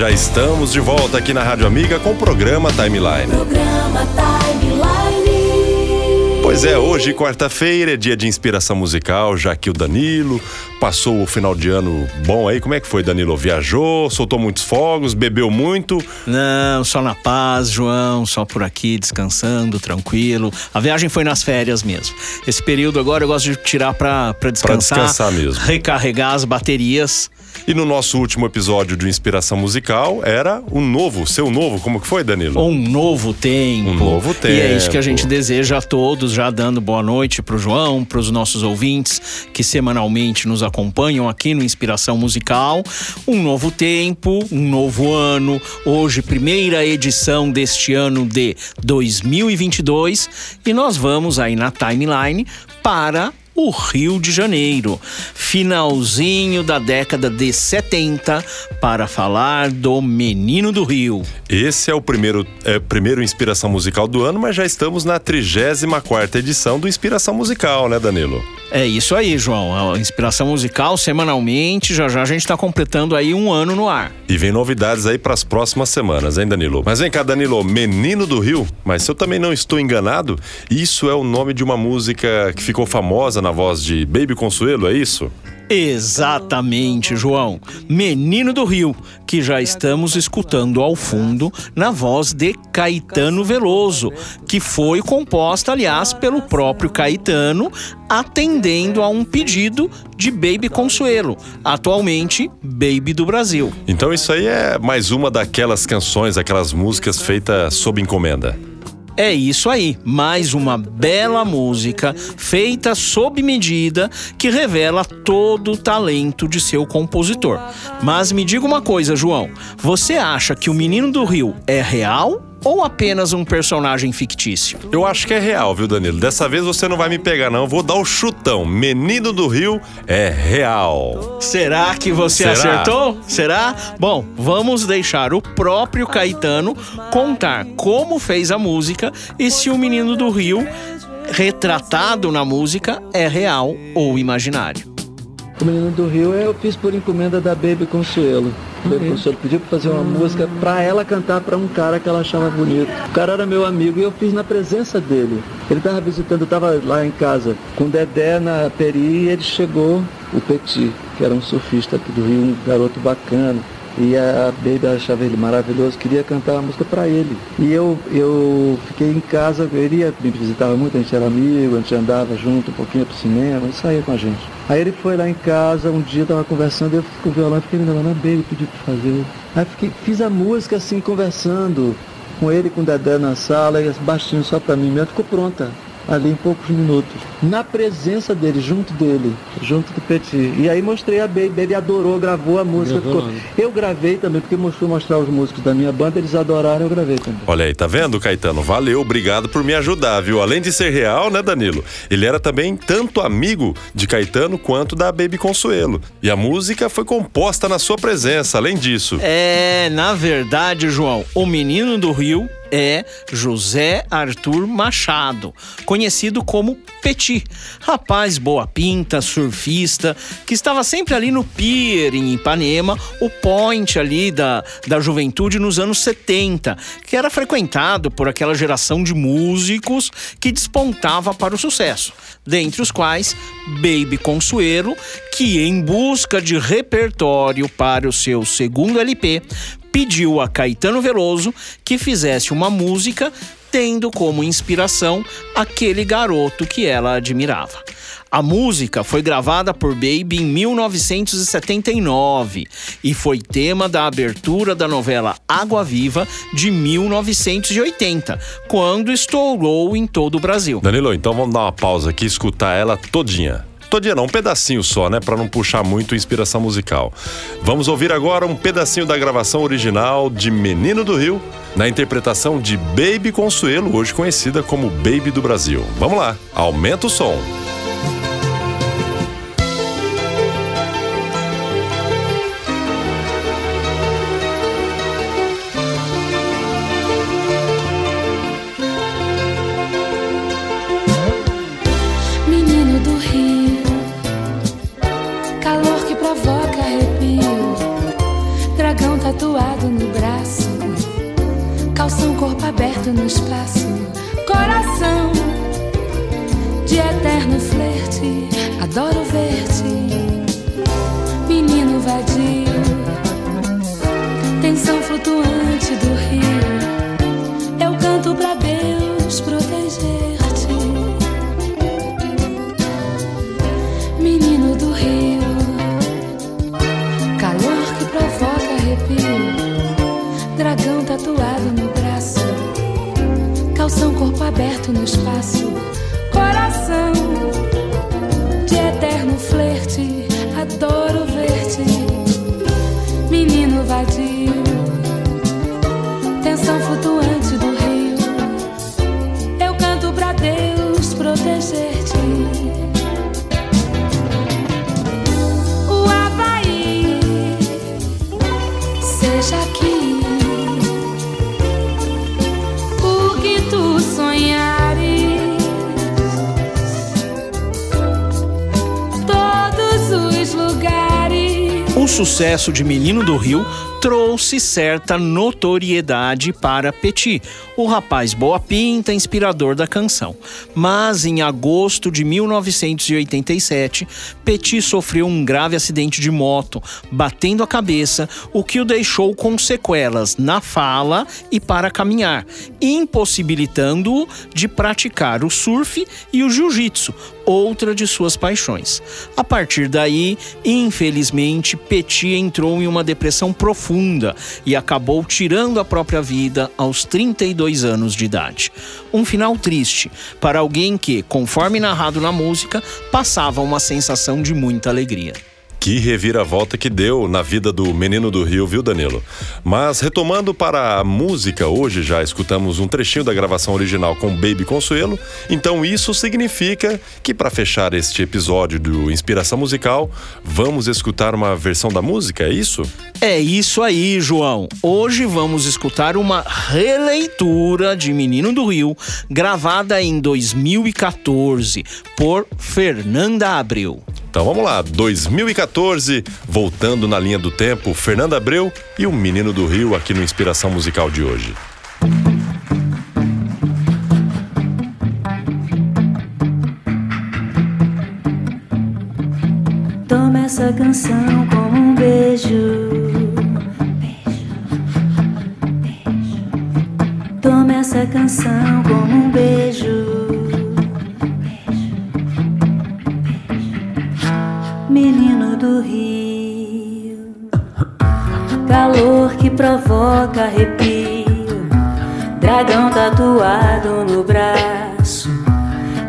já estamos de volta aqui na Rádio Amiga com o programa Timeline. Programa Timeline. Pois é, hoje, quarta-feira, é dia de inspiração musical, já que o Danilo passou o final de ano bom aí. Como é que foi, Danilo? Viajou, soltou muitos fogos, bebeu muito? Não, só na paz, João, só por aqui, descansando, tranquilo. A viagem foi nas férias mesmo. Esse período agora eu gosto de tirar pra, pra descansar. Pra descansar mesmo. Recarregar as baterias. E no nosso último episódio de Inspiração Musical era o novo, seu novo, como que foi, Danilo? Um novo tempo. Um novo tempo. E é isso que a gente deseja a todos, já dando boa noite pro João, pros nossos ouvintes que semanalmente nos acompanham aqui no Inspiração Musical. Um novo tempo, um novo ano. Hoje, primeira edição deste ano de 2022. E nós vamos aí na timeline para o Rio de Janeiro, finalzinho da década de 70, para falar do Menino do Rio. Esse é o primeiro, é, primeiro Inspiração Musical do ano, mas já estamos na 34 edição do Inspiração Musical, né, Danilo? É isso aí, João. A inspiração musical semanalmente. Já já a gente está completando aí um ano no ar. E vem novidades aí para as próximas semanas, hein, Danilo? Mas vem cá, Danilo, Menino do Rio. Mas se eu também não estou enganado, isso é o nome de uma música que ficou famosa na voz de Baby Consuelo, é isso? Exatamente, João. Menino do Rio, que já estamos escutando ao fundo na voz de Caetano Veloso, que foi composta, aliás, pelo próprio Caetano, atendendo a um pedido de Baby Consuelo, atualmente Baby do Brasil. Então isso aí é mais uma daquelas canções, aquelas músicas feitas sob encomenda. É isso aí, mais uma bela música feita sob medida que revela todo o talento de seu compositor. Mas me diga uma coisa, João: você acha que o Menino do Rio é real ou apenas um personagem fictício? Eu acho que é real, viu, Danilo? Dessa vez você não vai me pegar, não. Eu vou dar o chutão. Menino do Rio é real. Será que você Será? acertou? Será? Bom, vamos deixar o próprio Caetano contar como fez a música e se o Menino do Rio, retratado na música, é real ou imaginário. O Menino do Rio eu fiz por encomenda da Baby Consuelo. A Baby Consuelo pediu para fazer uma música para ela cantar para um cara que ela achava bonito. O cara era meu amigo e eu fiz na presença dele. Ele estava visitando, eu estava lá em casa com o Dedé na Peri e ele chegou, o Petit, que era um surfista aqui do Rio, um garoto bacana. E a Baby achava ele maravilhoso, queria cantar a música para ele. E eu, eu fiquei em casa, ele ia, me visitava muito, a gente era amigo, a gente andava junto um pouquinho pro cinema, ele saía com a gente. Aí ele foi lá em casa, um dia tava conversando, eu com o violão, fiquei me lembrando, a Baby pediu pra fazer. Aí fiquei, fiz a música assim, conversando com ele, com o Dedé na sala, e baixinho só pra mim mesmo, ficou pronta ali em poucos minutos. Na presença dele, junto dele, junto do Petit. E aí mostrei a Baby, ele adorou, gravou a música. Eu gravei também, porque mostrou mostrar os músicos da minha banda, eles adoraram, eu gravei também. Olha aí, tá vendo, Caetano? Valeu, obrigado por me ajudar, viu? Além de ser real, né, Danilo? Ele era também tanto amigo de Caetano quanto da Baby Consuelo. E a música foi composta na sua presença, além disso. É, na verdade, João, o Menino do Rio é José Arthur Machado, conhecido como Petit. Rapaz boa pinta, surfista, que estava sempre ali no pier em Ipanema, o point ali da, da juventude nos anos 70, que era frequentado por aquela geração de músicos que despontava para o sucesso, dentre os quais Baby Consuelo, que em busca de repertório para o seu segundo LP, pediu a Caetano Veloso que fizesse uma música tendo como inspiração aquele garoto que ela admirava. A música foi gravada por Baby em 1979 e foi tema da abertura da novela Água Viva de 1980, quando estourou em todo o Brasil. Danilo, então vamos dar uma pausa aqui e escutar ela todinha. Todinha não, um pedacinho só, né? Pra não puxar muito inspiração musical. Vamos ouvir agora um pedacinho da gravação original de Menino do Rio, na interpretação de Baby Consuelo, hoje conhecida como Baby do Brasil. Vamos lá, aumenta o som. No espaço, coração de eterno flerte, adoro ver-te, menino vadio, tensão flutuante do rio, calção corpo aberto no espaço, coração de eterno flerte, adoro ver-te, menino vadio, tensão flutuante do rio, eu canto pra Deus proteger-te. Sucesso de Menino do Rio trouxe certa notoriedade para Petit, o rapaz boa pinta, inspirador da canção. Mas em agosto de 1987, Petit sofreu um grave acidente de moto, batendo a cabeça, o que o deixou com sequelas na fala e para caminhar, impossibilitando-o de praticar o surf e o jiu-jitsu, outra de suas paixões. A partir daí, infelizmente, Petit entrou em uma depressão profunda e acabou tirando a própria vida aos 32 anos de idade. Um final triste para alguém que, conforme narrado na música, passava uma sensação de muita alegria. Que reviravolta que deu na vida do Menino do Rio, viu, Danilo? Mas retomando para a música, hoje já escutamos um trechinho da gravação original com Baby Consuelo, então isso significa que para fechar este episódio do Inspiração Musical, vamos escutar uma versão da música, é isso? É isso aí, João. Hoje vamos escutar uma releitura de Menino do Rio, gravada em 2014 por Fernanda Abreu. Então vamos lá, 2014, voltando na linha do tempo, Fernanda Abreu e o Menino do Rio aqui no Inspiração Musical de hoje. Toma essa canção como um beijo. Toma essa canção como um beijo. Do Rio, calor que provoca arrepio, dragão tatuado no braço,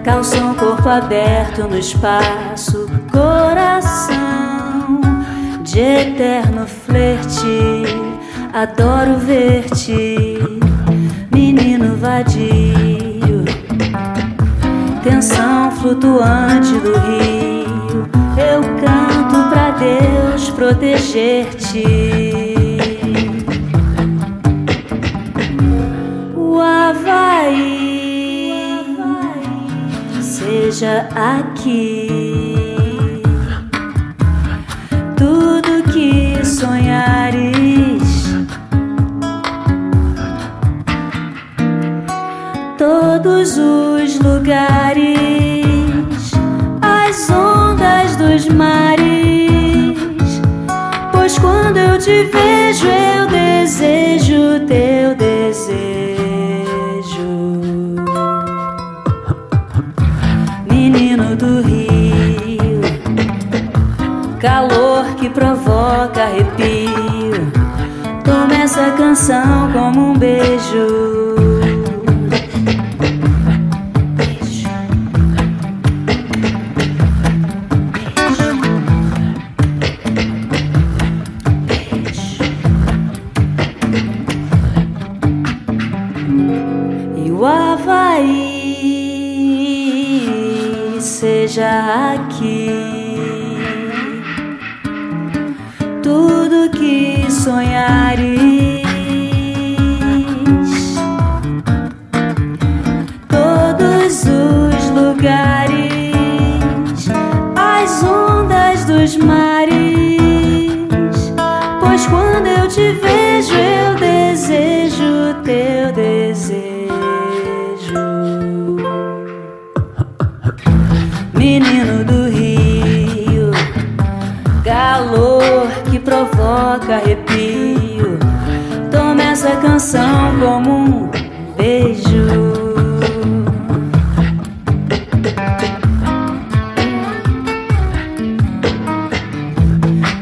calção corpo aberto no espaço, coração de eterno flerte, adoro ver-te, menino vadio, tensão flutuante do rio. Eu canto Deus proteger-te. O Havaí, seja aqui. Tudo que sonhares, todos os lugares, provoca arrepio. Toma essa canção como um beijo. Seja aqui. Que sonhares, todos os lugares, as ondas dos mares. Provoca arrepio. Toma essa canção como um beijo.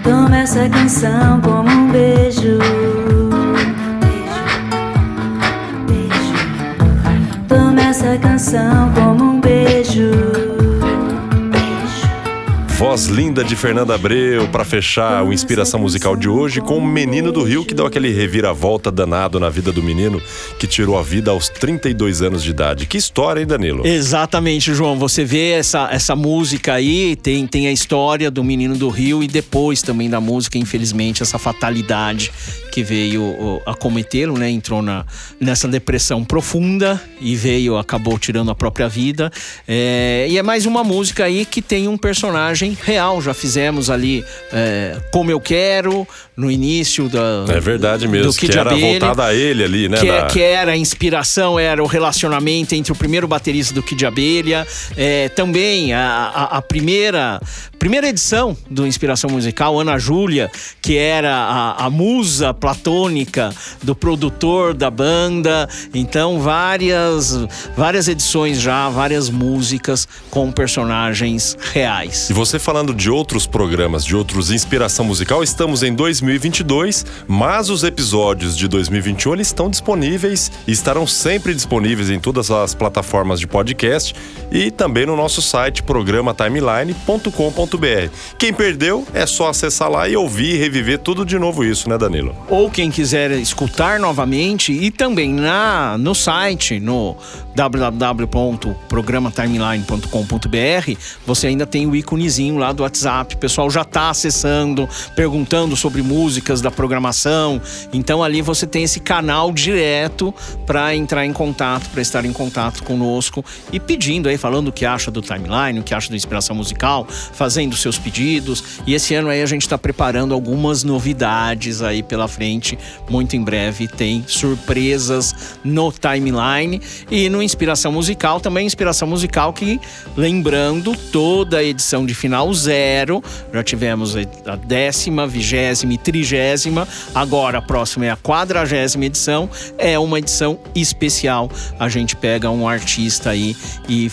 Toma essa canção como um beijo. Beijo, beijo. Toma essa canção como um beijo. Voz linda de Fernanda Abreu para fechar o Inspiração Musical de hoje com o Menino do Rio que deu aquele reviravolta danado na vida do menino que tirou a vida aos 32 anos de idade. Que história, hein, Danilo? Exatamente, João. Você vê essa, essa música aí, tem, tem a história do Menino do Rio e depois também da música, infelizmente, essa fatalidade que veio ó, acometê-lo, né? Entrou na, nessa depressão profunda e veio, acabou tirando a própria vida. É, e é mais uma música aí que tem um personagem real. Já fizemos ali é, Como Eu Quero, no início da. É verdade mesmo, que era Abelha, voltada a ele ali, né? que, é- da- que era a inspiração, era o relacionamento entre o primeiro baterista do Kid Abelha, é, também a, a- a primeira, primeira edição do Inspiração Musical, Ana Júlia, que era a, a musa platônica do produtor da banda. Então, várias, várias edições já, várias músicas com personagens reais. E você falando de outros programas, de outros Inspiração Musical, estamos em 2022, mas os episódios de 2021 eles estão disponíveis e estarão sempre disponíveis em todas as plataformas de podcast e também no nosso site programatimeline.com.br. Quem perdeu é só acessar lá e ouvir e reviver tudo de novo isso, né, Danilo? Ou quem quiser escutar novamente e também na no site no www.programatimeline.com.br você ainda tem o íconezinho lá do WhatsApp. O pessoal já está acessando, perguntando sobre músicas da programação. Então ali você tem esse canal direto para entrar em contato, para estar em contato conosco e pedindo aí, falando o que acha do timeline, o que acha do Inspiração Musical, fazendo seus pedidos. E esse ano aí a gente está preparando algumas novidades aí pela frente. Muito em breve tem surpresas no timeline. E no Inspiração Musical também Inspiração Musical que lembrando toda a edição de final zero. Já tivemos a décima, vigésima e trigésima. Agora a próxima é a quadragésima edição. É uma edição especial. A gente pega um artista aí e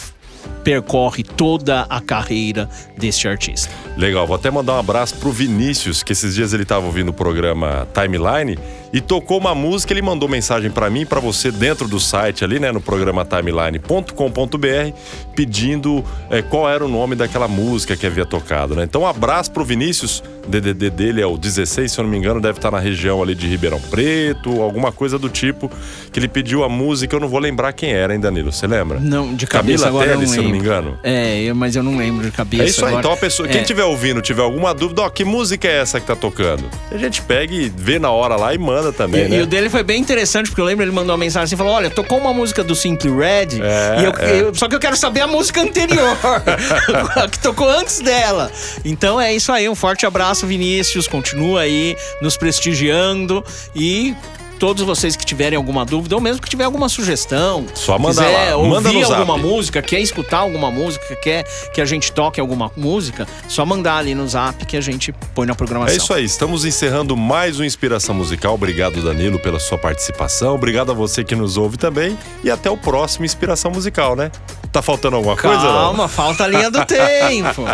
percorre toda a carreira deste artista. Legal, vou até mandar um abraço pro Vinícius, que esses dias ele tava ouvindo o programa Timeline e tocou uma música, ele mandou mensagem para mim para você dentro do site ali, né, no programa timeline.com.br, pedindo é, qual era o nome daquela música que havia tocado, né? Então, um abraço pro Vinícius, DDD dele é o 16, se eu não me engano, deve estar na região ali de Ribeirão Preto, alguma coisa do tipo, que ele pediu a música, eu não vou lembrar quem era, hein, Danilo, você lembra? Não, de cabeça Camila agora eu não se eu não me lembro. engano. É, mas eu não lembro de cabeça. É isso aí, agora. então a pessoa, quem É. estiver ouvindo, tiver alguma dúvida, ó, que música é essa que tá tocando? A gente pega e vê na hora lá e manda também, E, né? e o dele foi bem interessante, porque eu lembro ele mandou uma mensagem assim, falou, olha, tocou uma música do Simply Red, É, e eu, é. eu- só que eu quero saber a música anterior, a que tocou antes dela. Então é isso aí, um forte abraço, Vinícius, continua aí nos prestigiando e... Todos vocês que tiverem alguma dúvida, ou mesmo que tiver alguma sugestão, Só mandar quiser lá, manda ouvir alguma música, quer escutar alguma música, quer que a gente toque alguma música, só mandar ali no zap que a gente põe na programação. É isso aí, estamos encerrando mais um Inspiração Musical. Obrigado, Danilo, pela sua participação. Obrigado a você que nos ouve também. E até o próximo Inspiração Musical, né? Tá faltando alguma coisa, não? Calma, falta a linha do tempo.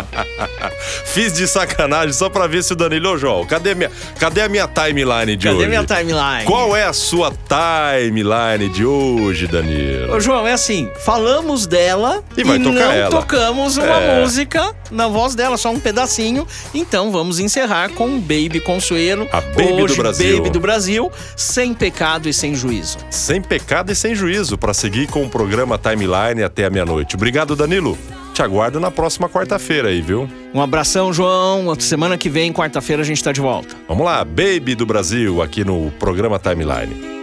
Fiz de sacanagem só pra ver se o Danilo... Ô, João, cadê, minha, cadê a minha timeline de Cadê hoje? minha timeline? Qual é a sua timeline de hoje, Danilo? Ô, João, é assim, falamos dela E vai tocar não ela. tocamos uma É. música na voz dela, só um pedacinho. Então vamos encerrar com Baby Consuelo. A Baby do Hoje, Brasil. Baby do Brasil, sem pecado e sem juízo. Sem pecado e sem juízo, para seguir com o programa Timeline até a meia-noite. Obrigado, Danilo. Te aguardo na próxima quarta-feira aí, viu? Um abração, João. Semana que vem, quarta-feira, a gente tá de volta. Vamos lá, Baby do Brasil, aqui no programa Timeline.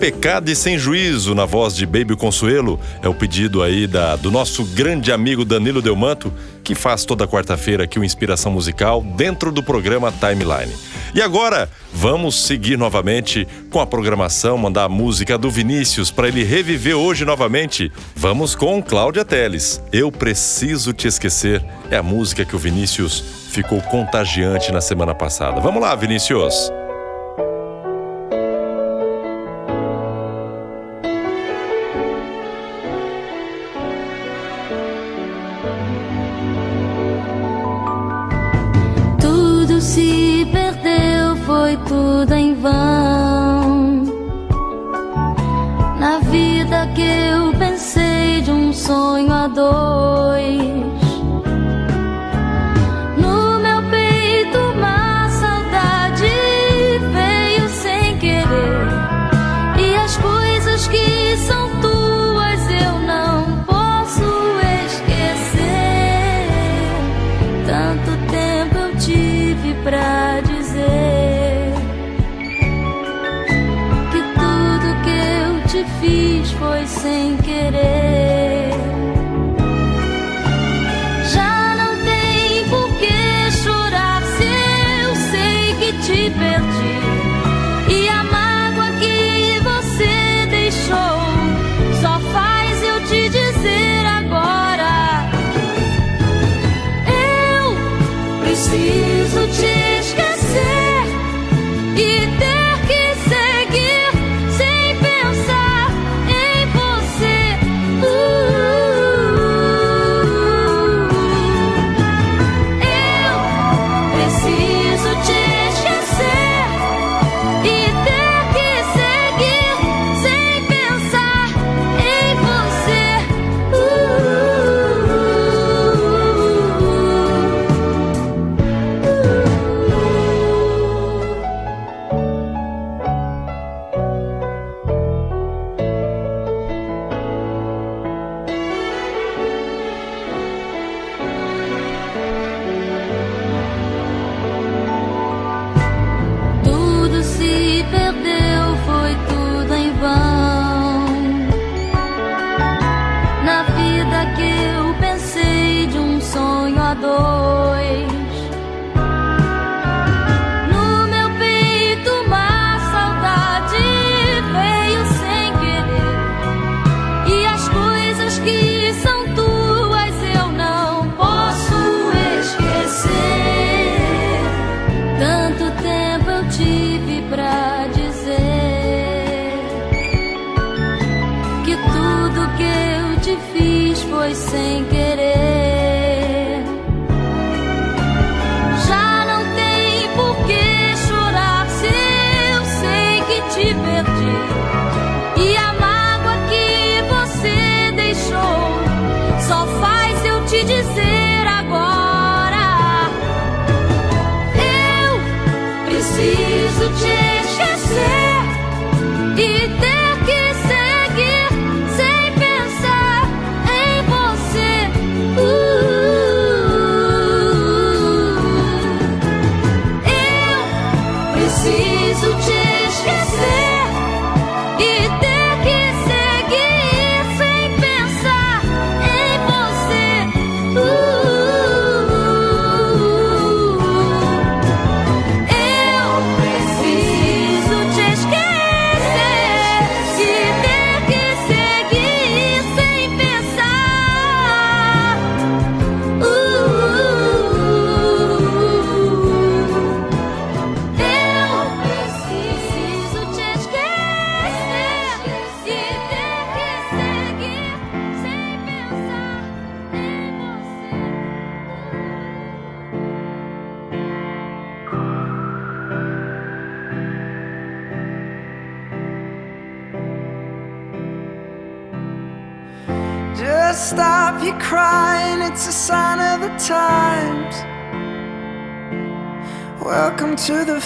Pecado e sem juízo, na voz de Baby Consuelo, é o pedido aí da, do nosso grande amigo Danilo Delmanto, que faz toda quarta-feira aqui o Inspiração Musical dentro do programa Timeline. E agora, vamos seguir novamente com a programação, mandar a música do Vinícius para ele reviver hoje novamente. Vamos com Cláudia Teles. Eu Preciso Te Esquecer. É a música que o Vinícius ficou contagiante na semana passada. Vamos lá, Vinícius. ain't good.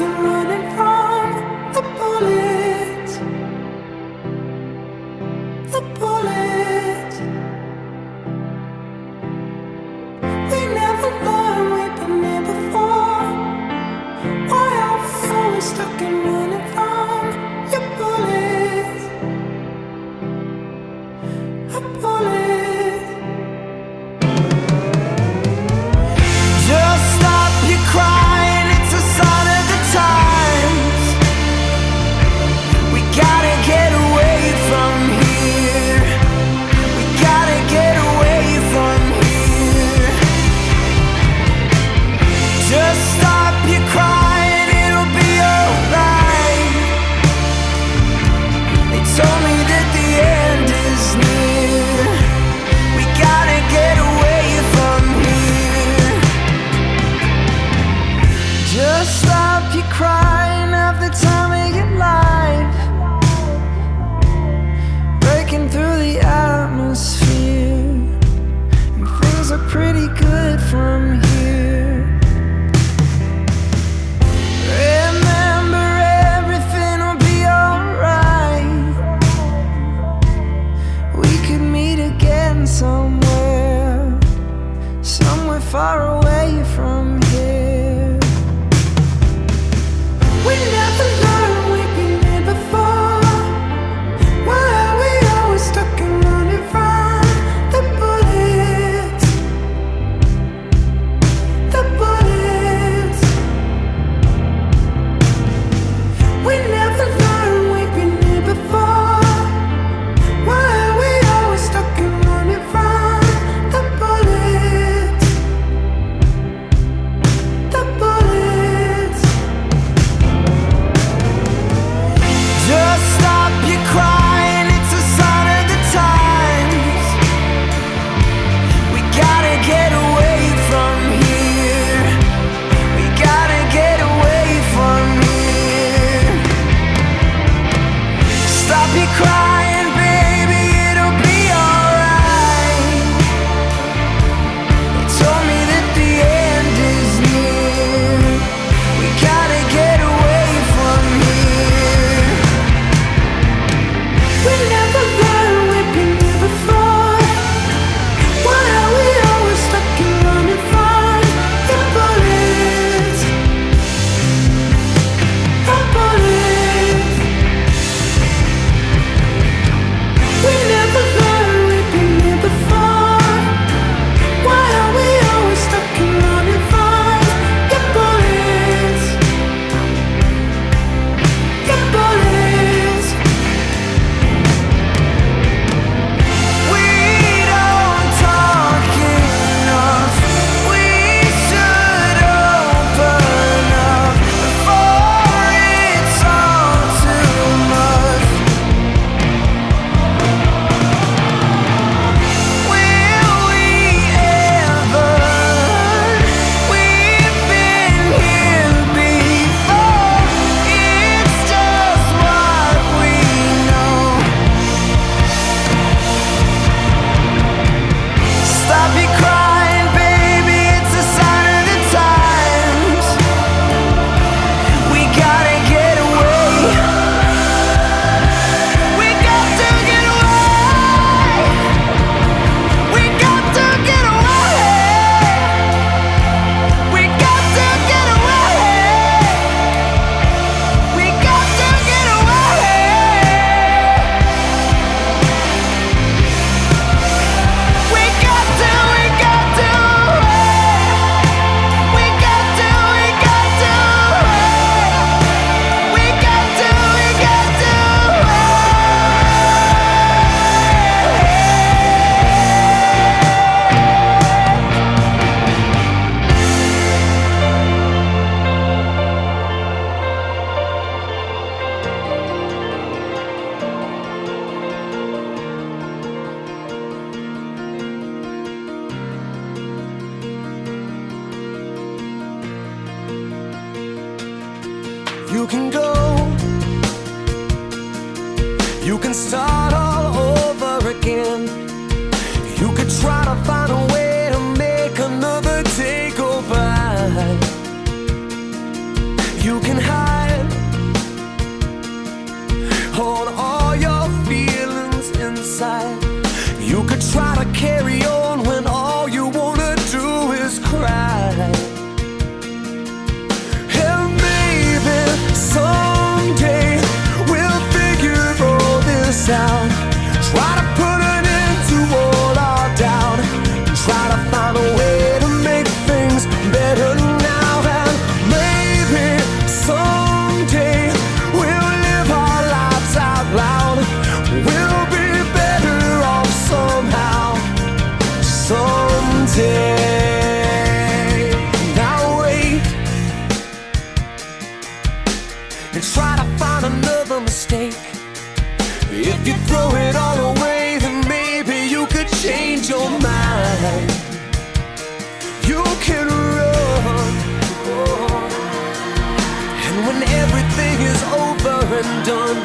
can side. done.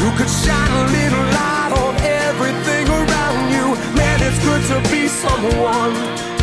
You could shine a little light on everything around you. Man, it's good to be someone.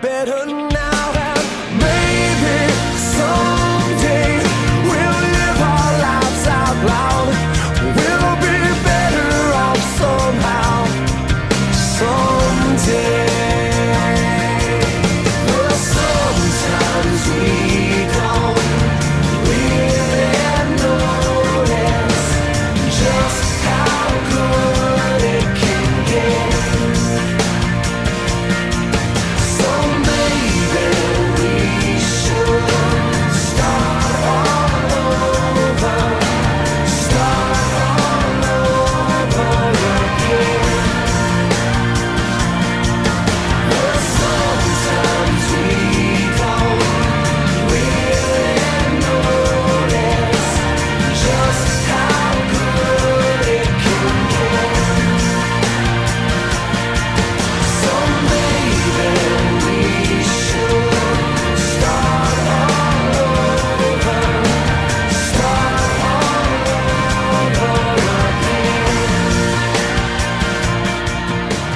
better now.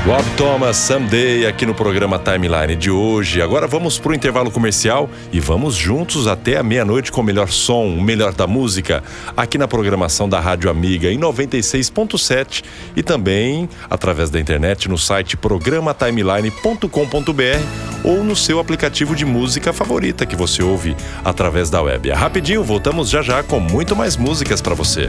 Rob Thomas, Someday, aqui no programa Timeline de hoje. Agora vamos para o intervalo comercial e vamos juntos até a meia-noite com o melhor som, o melhor da música, aqui na programação da Rádio Amiga em 96.7 e também através da internet no site programatimeline.com.br ou no seu aplicativo de música favorita que você ouve através da web. Rapidinho, voltamos já já com muito mais músicas para você.